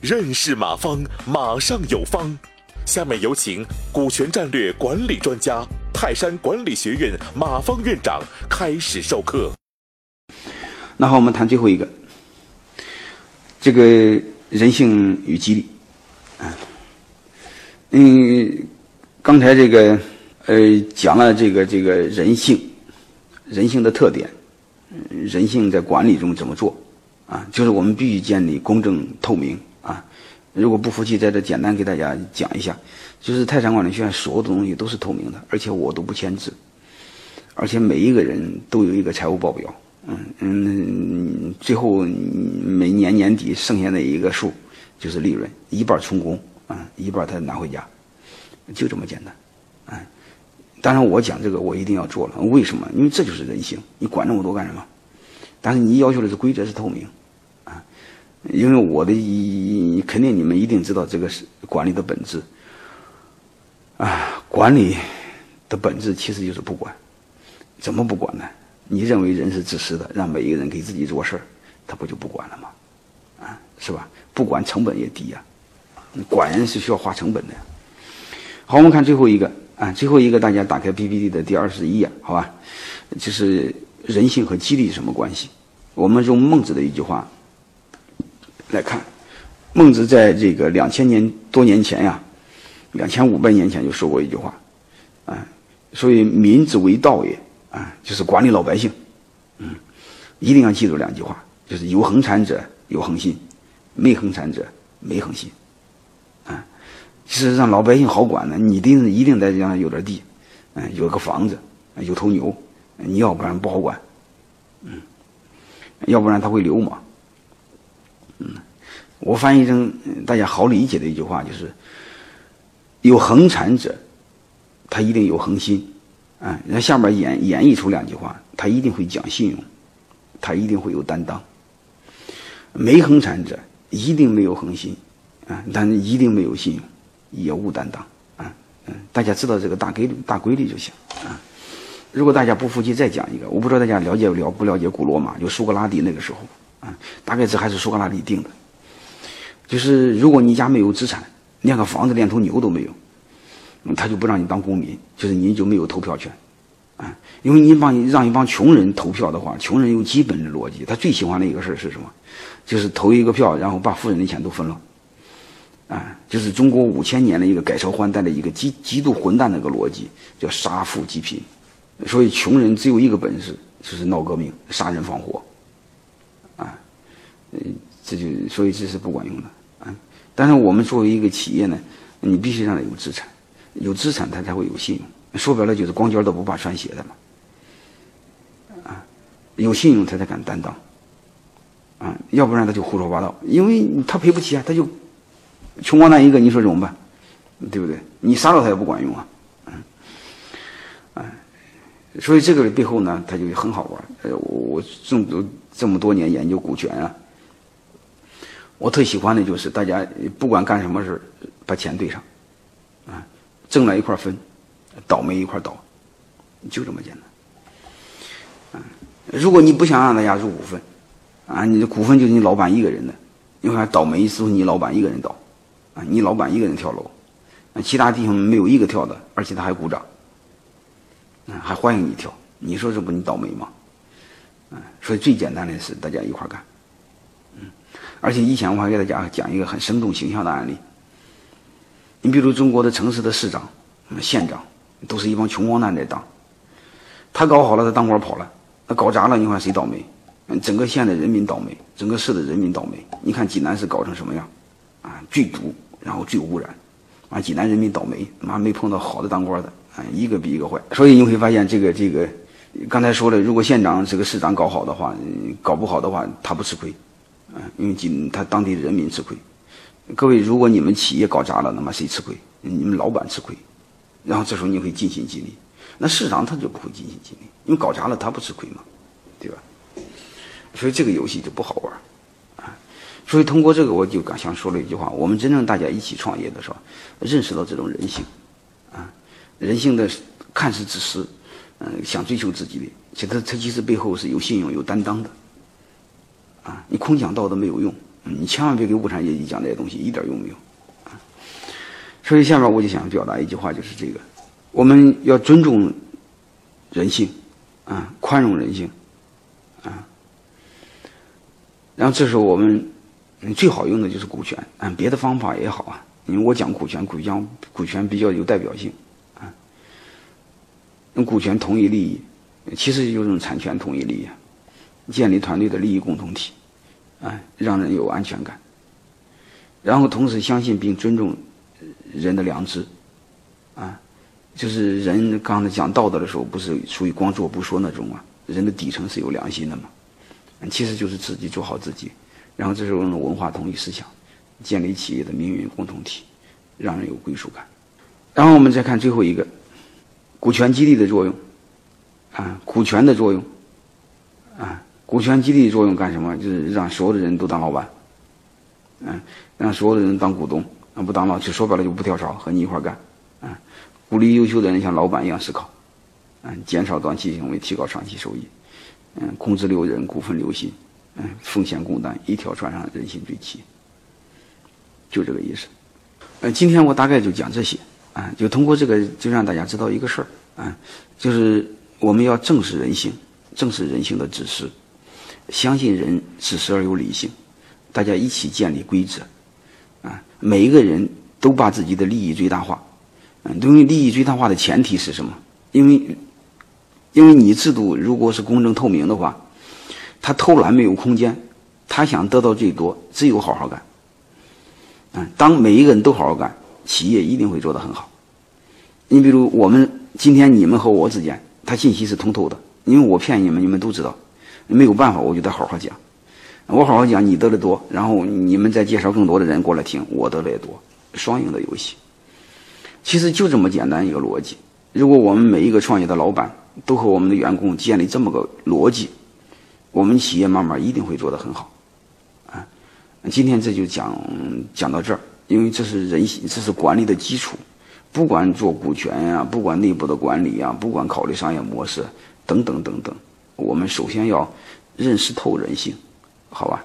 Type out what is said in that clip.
认识马方，马上有方。下面有请股权战略管理专家、泰山管理学院马方院长开始授课。那好，我们谈最后一个，这个人性与激励。啊，嗯，刚才这个呃讲了这个这个人性，人性的特点，人性在管理中怎么做？啊，就是我们必须建立公正透明。啊，如果不服气，在这简单给大家讲一下，就是泰山管理学院所有的东西都是透明的，而且我都不签字，而且每一个人都有一个财务报表，嗯嗯，最后每年年底剩下的一个数就是利润，一半充公啊，一半他拿回家，就这么简单，当然我讲这个我一定要做了，为什么？因为这就是人性，你管那么多干什么？但是你要求的是规则是透明。啊因为我的一肯定你们一定知道这个是管理的本质，啊，管理的本质其实就是不管，怎么不管呢？你认为人是自私的，让每一个人给自己做事儿，他不就不管了吗？啊，是吧？不管成本也低呀，管人是需要花成本的。好，我们看最后一个啊，最后一个大家打开 PPT 的第二十一页，好吧？就是人性和激励什么关系？我们用孟子的一句话。来看，孟子在这个两千年多年前呀，两千五百年前就说过一句话，啊，所以民之为道也，啊，就是管理老百姓，嗯，一定要记住两句话，就是有恒产者有恒心，没恒产者没恒心，是让老百姓好管呢，你一定一定得让他有点地，嗯，有个房子，有头牛，你要不然不好管，嗯，要不然他会流氓。嗯，我翻译成大家好理解的一句话就是：有恒产者，他一定有恒心，啊，那下面演演绎出两句话，他一定会讲信用，他一定会有担当。没恒产者一定没有恒心，啊，但一定没有信用，也无担当，啊，嗯，大家知道这个大规律大规律就行，啊。如果大家不服气，再讲一个，我不知道大家了解了不了解古罗马，就苏格拉底那个时候。啊，大概这还是苏格拉底定的，就是如果你家没有资产，连个房子、连头牛都没有，他就不让你当公民，就是你就没有投票权，啊，因为你帮让一帮穷人投票的话，穷人有基本的逻辑，他最喜欢的一个事儿是什么？就是投一个票，然后把富人的钱都分了，啊，就是中国五千年的一个改朝换代的一个极极度混蛋的一个逻辑，叫杀富济贫，所以穷人只有一个本事，就是闹革命、杀人放火。啊嗯，这就所以这是不管用的啊。但是我们作为一个企业呢，你必须让他有资产，有资产他才会有信用。说白了就是光脚的不怕穿鞋的嘛。啊，有信用他才敢担当。啊，要不然他就胡说八道，因为他赔不起啊，他就穷光蛋一个，你说怎么办？对不对？你杀了他也不管用啊。嗯，啊，所以这个背后呢，他就很好玩。呃，我这么多这么多年研究股权啊。我特喜欢的就是大家不管干什么事把钱对上，啊，挣了一块分，倒霉一块倒，就这么简单。啊，如果你不想让大家入股份，啊，你的股份就是你老板一个人的，你看倒霉是不是你老板一个人倒，啊，你老板一个人跳楼，啊，其他弟兄没有一个跳的，而且他还鼓掌，啊，还欢迎你跳，你说这不你倒霉吗？啊，所以最简单的是大家一块干。嗯而且以前我还给大家讲一个很生动形象的案例。你比如中国的城市的市长、县长，都是一帮穷光蛋在当。他搞好了，他当官跑了；他搞砸了，你看谁倒霉？整个县的人民倒霉，整个市的人民倒霉。你看济南市搞成什么样？啊，最毒，然后最污染。啊，济南人民倒霉，妈没碰到好的当官的，啊，一个比一个坏。所以你会发现，这个这个，刚才说了，如果县长这个市长搞好的话，搞不好的话，他不吃亏。啊，因为今他当地的人民吃亏。各位，如果你们企业搞砸了，那么谁吃亏？你们老板吃亏。然后这时候你会尽心尽力，那市场他就不会尽心尽力，因为搞砸了他不吃亏嘛，对吧？所以这个游戏就不好玩。所以通过这个，我就刚想说了一句话：我们真正大家一起创业的时候，认识到这种人性啊，人性的看似自私，嗯，想追求自己的，其实他其实背后是有信用、有担当的。啊，你空讲道德没有用，你千万别给无产阶级讲这些东西，一点用没有。啊，所以下面我就想表达一句话，就是这个，我们要尊重人性，啊，宽容人性，啊，然后这时候我们你最好用的就是股权，啊，别的方法也好啊，因为我讲股权，股权股权比较有代表性，啊，用股权同一利益，其实就是用产权同一利益。建立团队的利益共同体，啊，让人有安全感。然后同时相信并尊重人的良知，啊，就是人刚才讲道德的时候，不是属于光做不说那种啊，人的底层是有良心的嘛，其实就是自己做好自己。然后这时候用文化统一思想，建立企业的命运共同体，让人有归属感。然后我们再看最后一个，股权激励的作用，啊，股权的作用，啊。股权激励作用干什么？就是让所有的人都当老板，嗯，让所有的人当股东，啊，不当老，就说白了就不跳槽，和你一块干，啊，鼓励优秀的人像老板一样思考，嗯，减少短期行为，提高长期收益，嗯，控制留人，股份留心，嗯，风险共担，一条船上人心最齐，就这个意思。呃，今天我大概就讲这些，啊，就通过这个就让大家知道一个事儿，啊，就是我们要正视人性，正视人性的自私。相信人自私而有理性，大家一起建立规则，啊，每一个人都把自己的利益最大化，嗯，因为利益最大化的前提是什么？因为，因为你制度如果是公正透明的话，他偷懒没有空间，他想得到最多，只有好好干，嗯，当每一个人都好好干，企业一定会做得很好。你比如我们今天你们和我之间，他信息是通透的，因为我骗你们，你们都知道。没有办法，我就得好好讲。我好好讲，你得的多，然后你们再介绍更多的人过来听，我得的也多，双赢的游戏。其实就这么简单一个逻辑。如果我们每一个创业的老板都和我们的员工建立这么个逻辑，我们企业慢慢一定会做得很好。啊，今天这就讲讲到这儿，因为这是人性，这是管理的基础。不管做股权呀，不管内部的管理呀，不管考虑商业模式等等等等。我们首先要认识透人性，好吧？